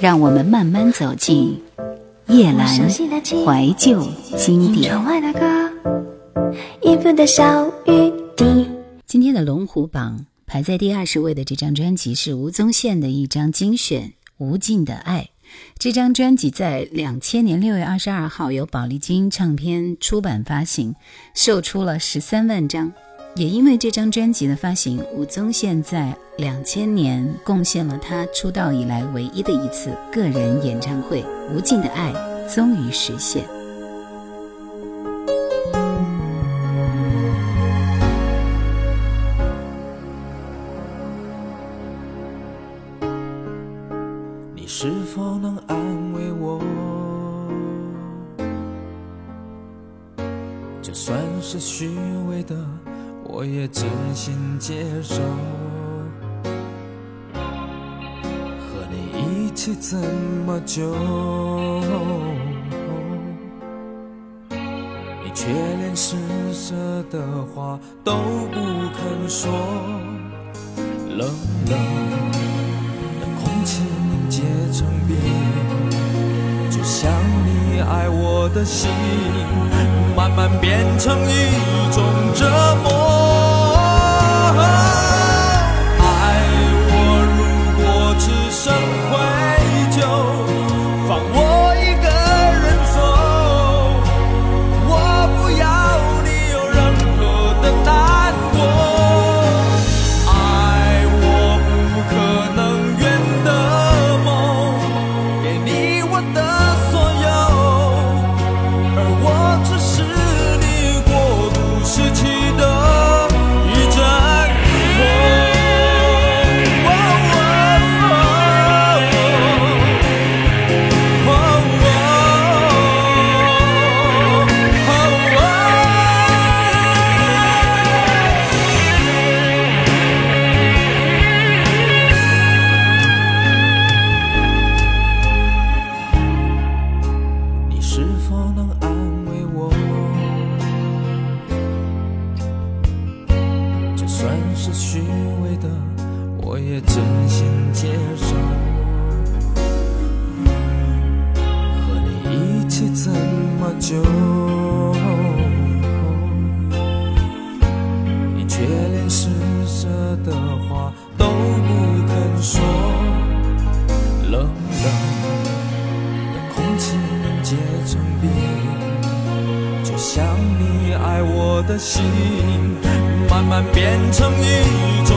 让我们慢慢走进叶阑怀旧经典。今天的龙虎榜排在第二十位的这张专辑是吴宗宪的一张精选《无尽的爱》。这张专辑在两千年六月二十二号由宝丽金唱片出版发行，售出了十三万张。也因为这张专辑的发行，吴宗宪在两千年贡献了他出道以来唯一的一次个人演唱会，《无尽的爱》终于实现。你是否能安慰我？就算是虚伪的。我也真心接受，和你一起这么久，你却连施舍的话都不肯说，冷冷的空气凝结成冰，就像你爱我的心。慢慢变成一种折磨。安慰我。就算是虚伪的我也真心接受。和你一起这么久的心慢慢变成一种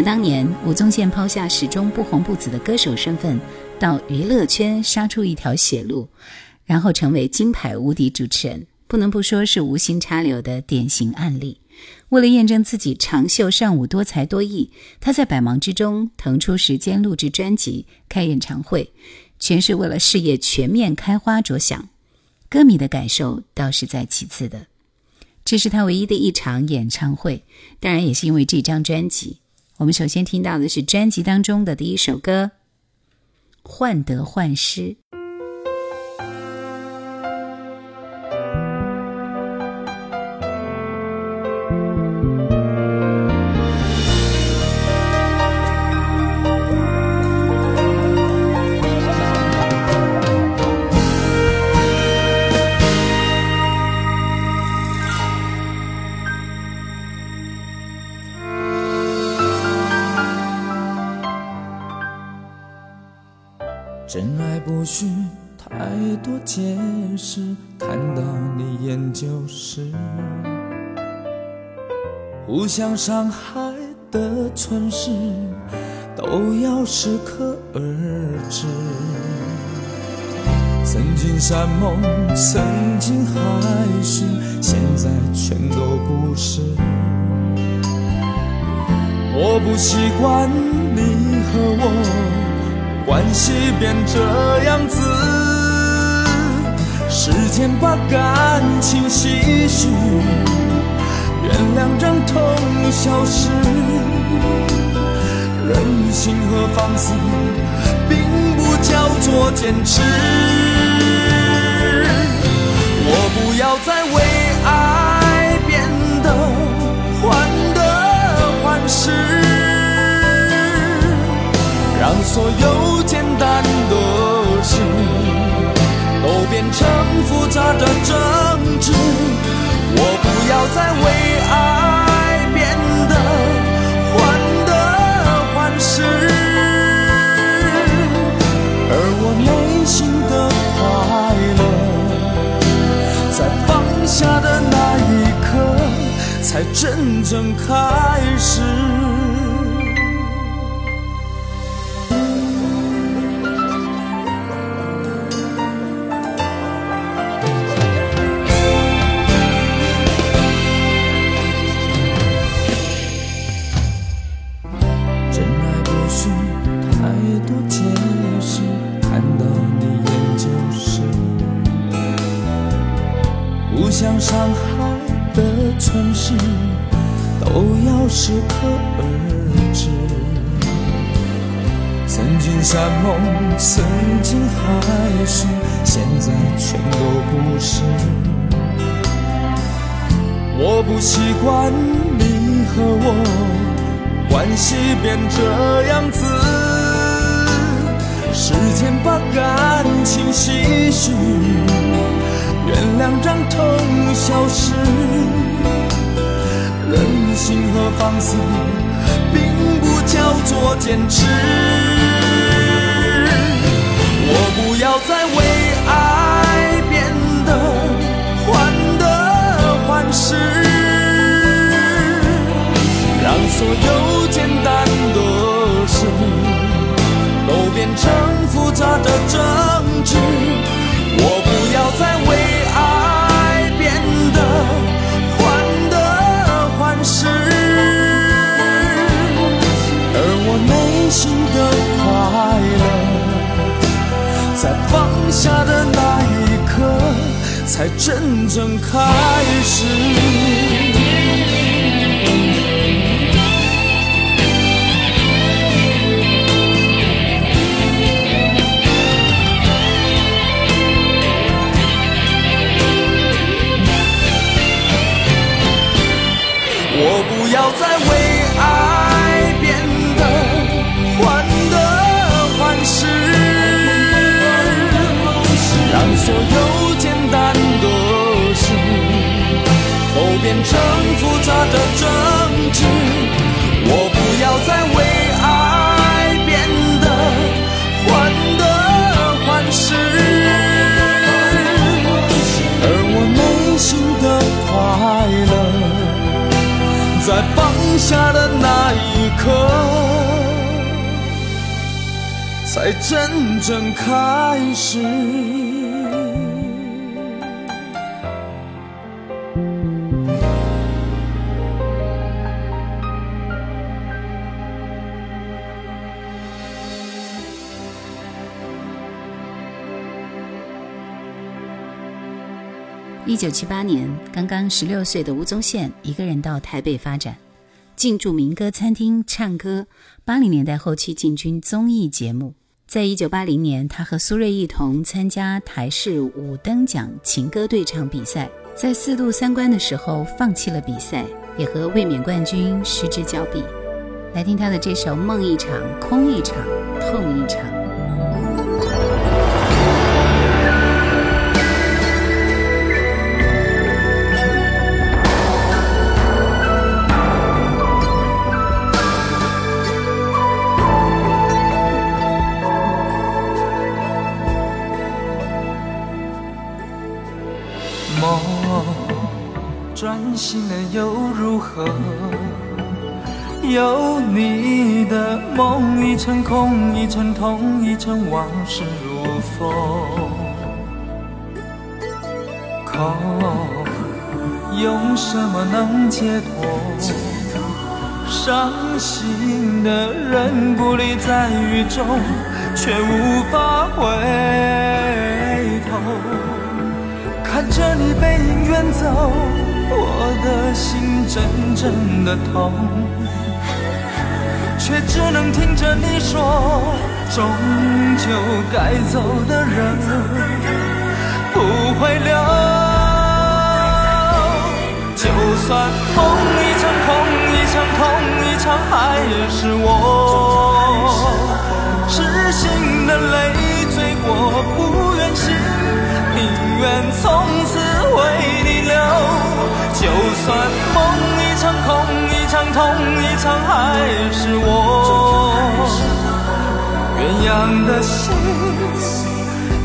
想当年，吴宗宪抛下始终不红不紫的歌手身份，到娱乐圈杀出一条血路，然后成为金牌无敌主持人，不能不说是无心插柳的典型案例。为了验证自己长袖善舞、多才多艺，他在百忙之中腾出时间录制专辑、开演唱会，全是为了事业全面开花着想。歌迷的感受倒是在其次的。这是他唯一的一场演唱会，当然也是因为这张专辑。我们首先听到的是专辑当中的第一首歌《患得患失》。解释，看到你眼就是。互相伤害的蠢事，都要适可而止。曾经山盟，曾经海誓，现在全都不是。我不习惯你和我。关系变这样子，把感情唏嘘，原谅让痛消失，任性和放肆，并不叫做坚持。我不要再为爱变得患得患失。让所有简单成复杂的争执。我不要再为爱变得患得患失，而我内心的快乐，在放下的那一刻，才真正开始。我不习惯你和我关系变这样子，时间把感情唏嘘，原谅让痛消失，任性和放肆，并不叫做坚持。我不要再为所有简单的事。都变成复杂的争执，我不要再为爱变得患得患失，而我内心的快乐，在放下的那一刻，才真正开始。真正开始。一九七八年，刚刚十六岁的吴宗宪一个人到台北发展，进驻民歌餐厅唱歌。八零年代后期进军综艺节目。在一九八零年，他和苏芮一同参加台视五等奖情歌对唱比赛，在四度三关的时候放弃了比赛，也和卫冕冠军失之交臂。来听他的这首《梦一场，空一场，痛一场》。心了又如何？有你的梦一场空，一场痛，一场往事如风。空用什么能解脱？伤心的人孤立在雨中，却无法回头。看着你背影远走。我的心真正的痛，却只能听着你说，终究该走的人不会留。就算梦一场空一场痛一场，还是我痴心的泪醉过，不愿醒，宁愿从此为。就算梦一场空一场痛一场，还是我鸳鸯的心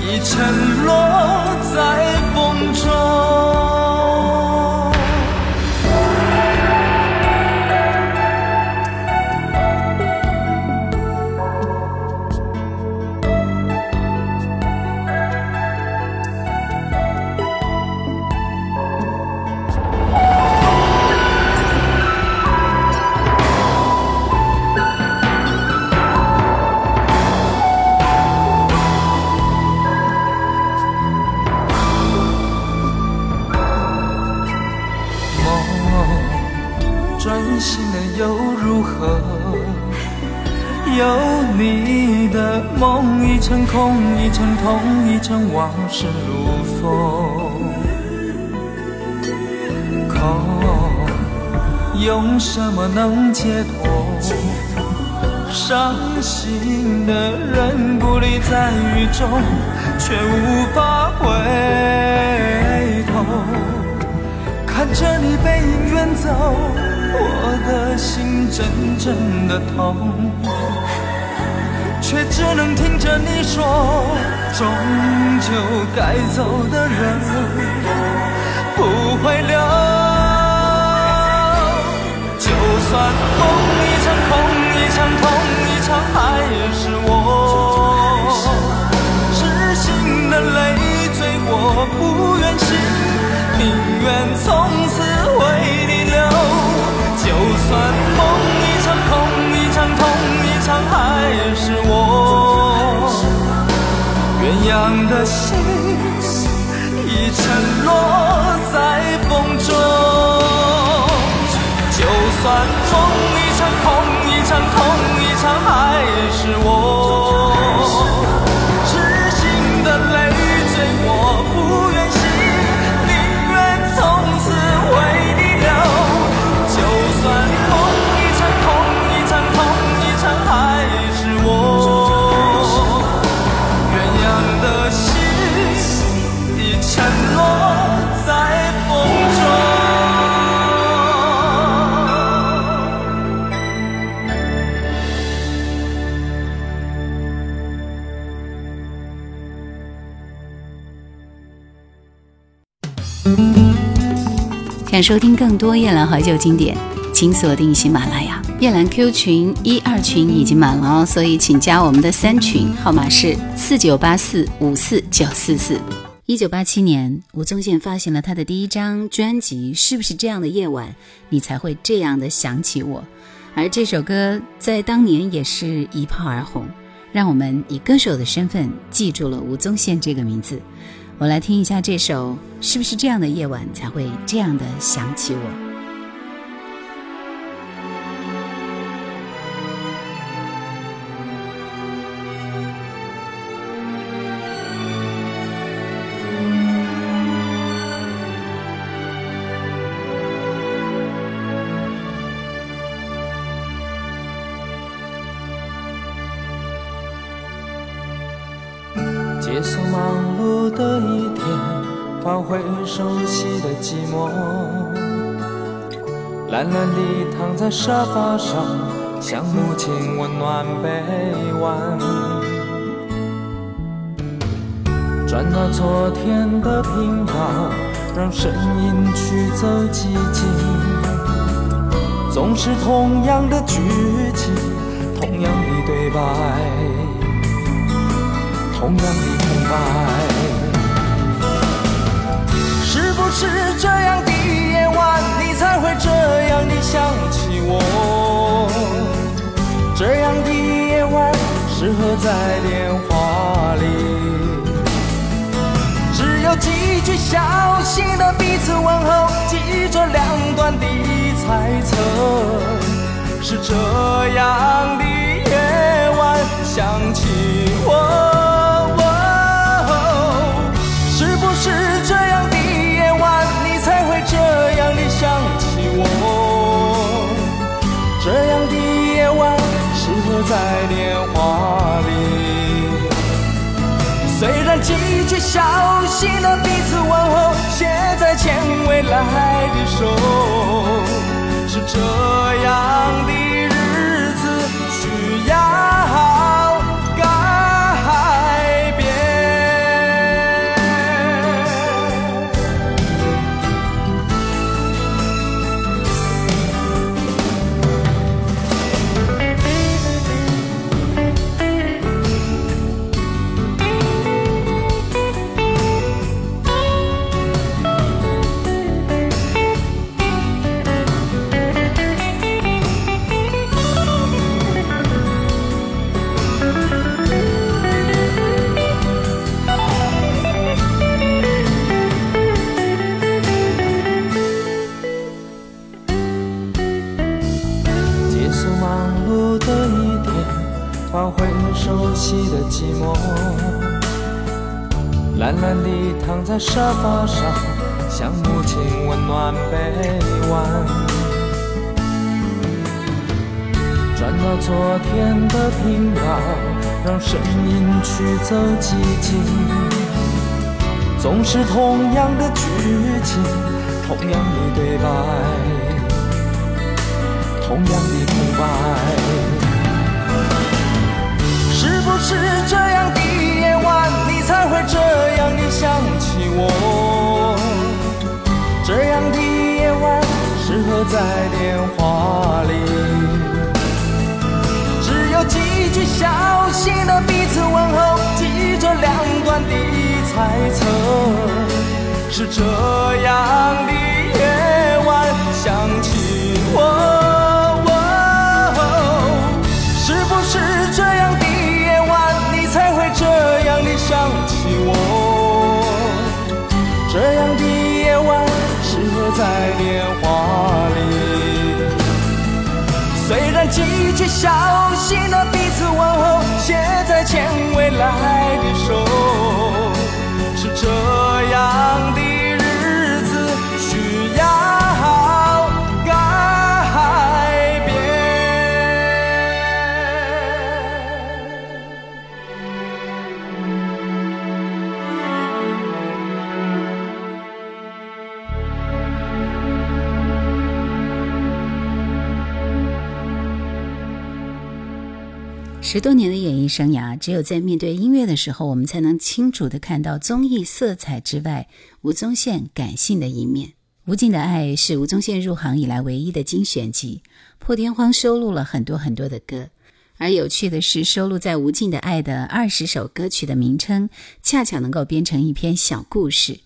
已沉落在风中。梦一场空，一场痛，一场往事如风。可用什么能解脱？伤心的人孤立在雨中，却无法回头。看着你背影远走，我的心真正的痛。却只能听着你说，终究该走的人不会留。就算梦一场空一场痛一场，还是我痴心的泪醉过，不愿醒，宁愿从此为你留。就算样的心已沉落在风中。就算痛一场空一场痛一场，还是我。想收听更多夜兰怀旧经典，请锁定喜马拉雅夜兰 Q 群一二群已经满了哦，所以请加我们的三群，号码是四九八四五四九四四。一九八七年，吴宗宪发行了他的第一张专辑《是不是这样的夜晚，你才会这样的想起我》，而这首歌在当年也是一炮而红，让我们以歌手的身份记住了吴宗宪这个名字。我来听一下这首，是不是这样的夜晚才会这样的想起我？熟悉的寂寞。懒懒地躺在沙发上，想母亲温暖臂弯。转到昨天的频道，让声音驱走寂静。总是同样的剧情，同样的对白。同样的空白，是这样的夜晚，你才会这样的想起我？这样的夜晚适合在电话里，只有几句小心的彼此问候，记着两端的猜测，是这样来的手，是这样的的频道，让声音驱走寂静。总是同样的剧情，同样的对白，同样的空白。是不是这样的夜晚，你才会这样的想起？我这样的夜晚适合在电话里，几句小心的彼此问候，记着两端的猜测，是这样的夜晚想起我。是不是这样的夜晚，你才会这样的想起我？这样的夜晚适合在电话却小心的彼此问候，现在前未来。十多年的演艺生涯，只有在面对音乐的时候，我们才能清楚地看到综艺色彩之外，吴宗宪感性的一面。《无尽的爱》是吴宗宪入行以来唯一的精选集，破天荒收录了很多很多的歌。而有趣的是，收录在《无尽的爱》的二十首歌曲的名称，恰巧能够编成一篇小故事。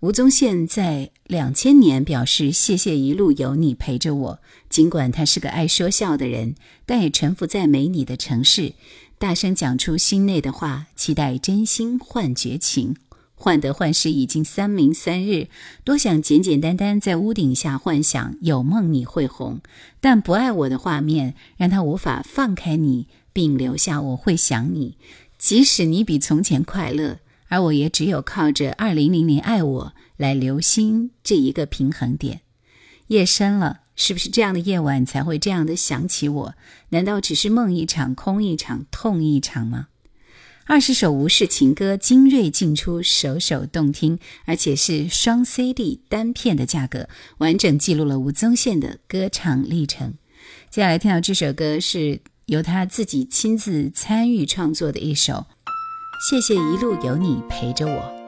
吴宗宪在两千年表示：“谢谢一路有你陪着我。”尽管他是个爱说笑的人，但也沉浮在没你的城市，大声讲出心内的话，期待真心换绝情。患得患失已经三明三日，多想简简单单在屋顶下幻想有梦你会红，但不爱我的画面让他无法放开你，并留下我会想你。即使你比从前快乐，而我也只有靠着二零零零爱我来留心这一个平衡点。夜深了，是不是这样的夜晚才会这样的想起我？难道只是梦一场空一场痛一场吗？二十首吴氏情歌精锐尽出，首首动听，而且是双 CD 单片的价格，完整记录了吴宗宪的歌唱历程。接下来听到这首歌是由他自己亲自参与创作的一首，谢谢一路有你陪着我。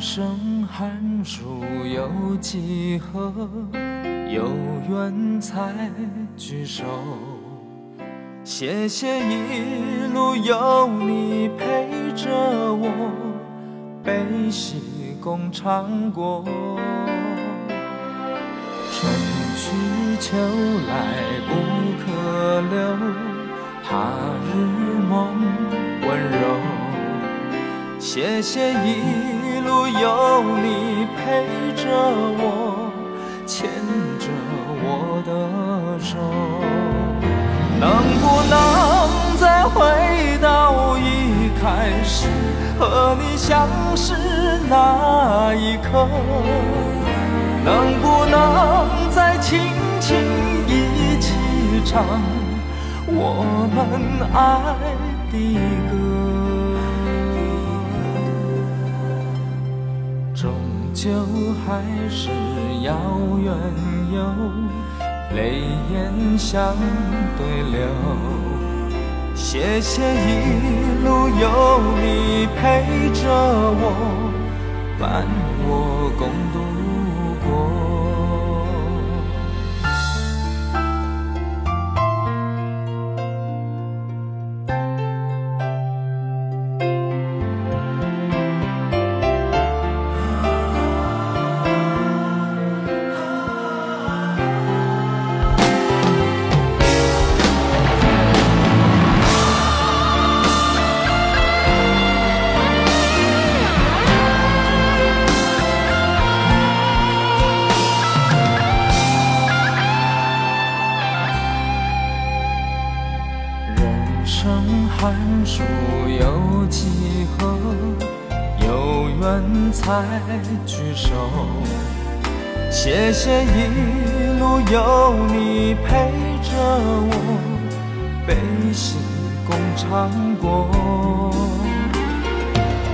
生寒暑有几何？有缘才聚首。谢谢一路有你陪着我，悲喜共尝过。春去秋来不可留，他日梦温柔。谢谢一。路有你陪着我，牵着我的手，能不能再回到一开始和你相识那一刻？能不能再轻轻一起唱我们爱的就还是要远游，泪眼相对流。谢谢一路有你陪着我，伴我共度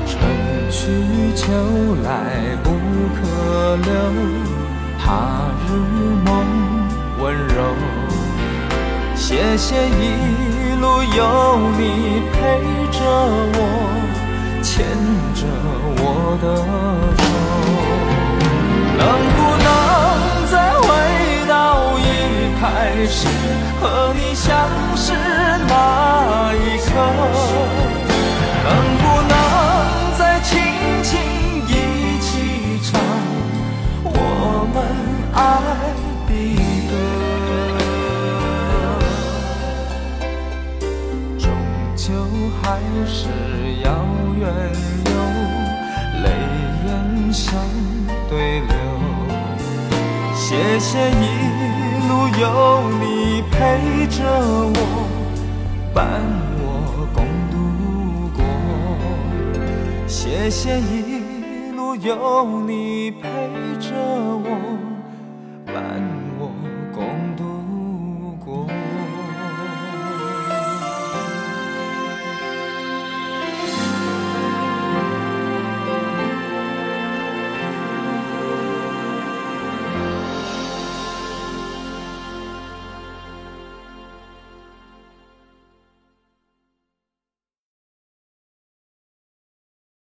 春去秋来不可留，他日梦温柔。谢谢一路有你陪着我，牵着。我的手，能不开始和你相识那一刻？能不能再轻轻一起唱我们爱的歌？终究还是要远。有泪眼相对流，谢谢你有你陪着我，伴我共度过。谢谢一路有你陪着我，伴。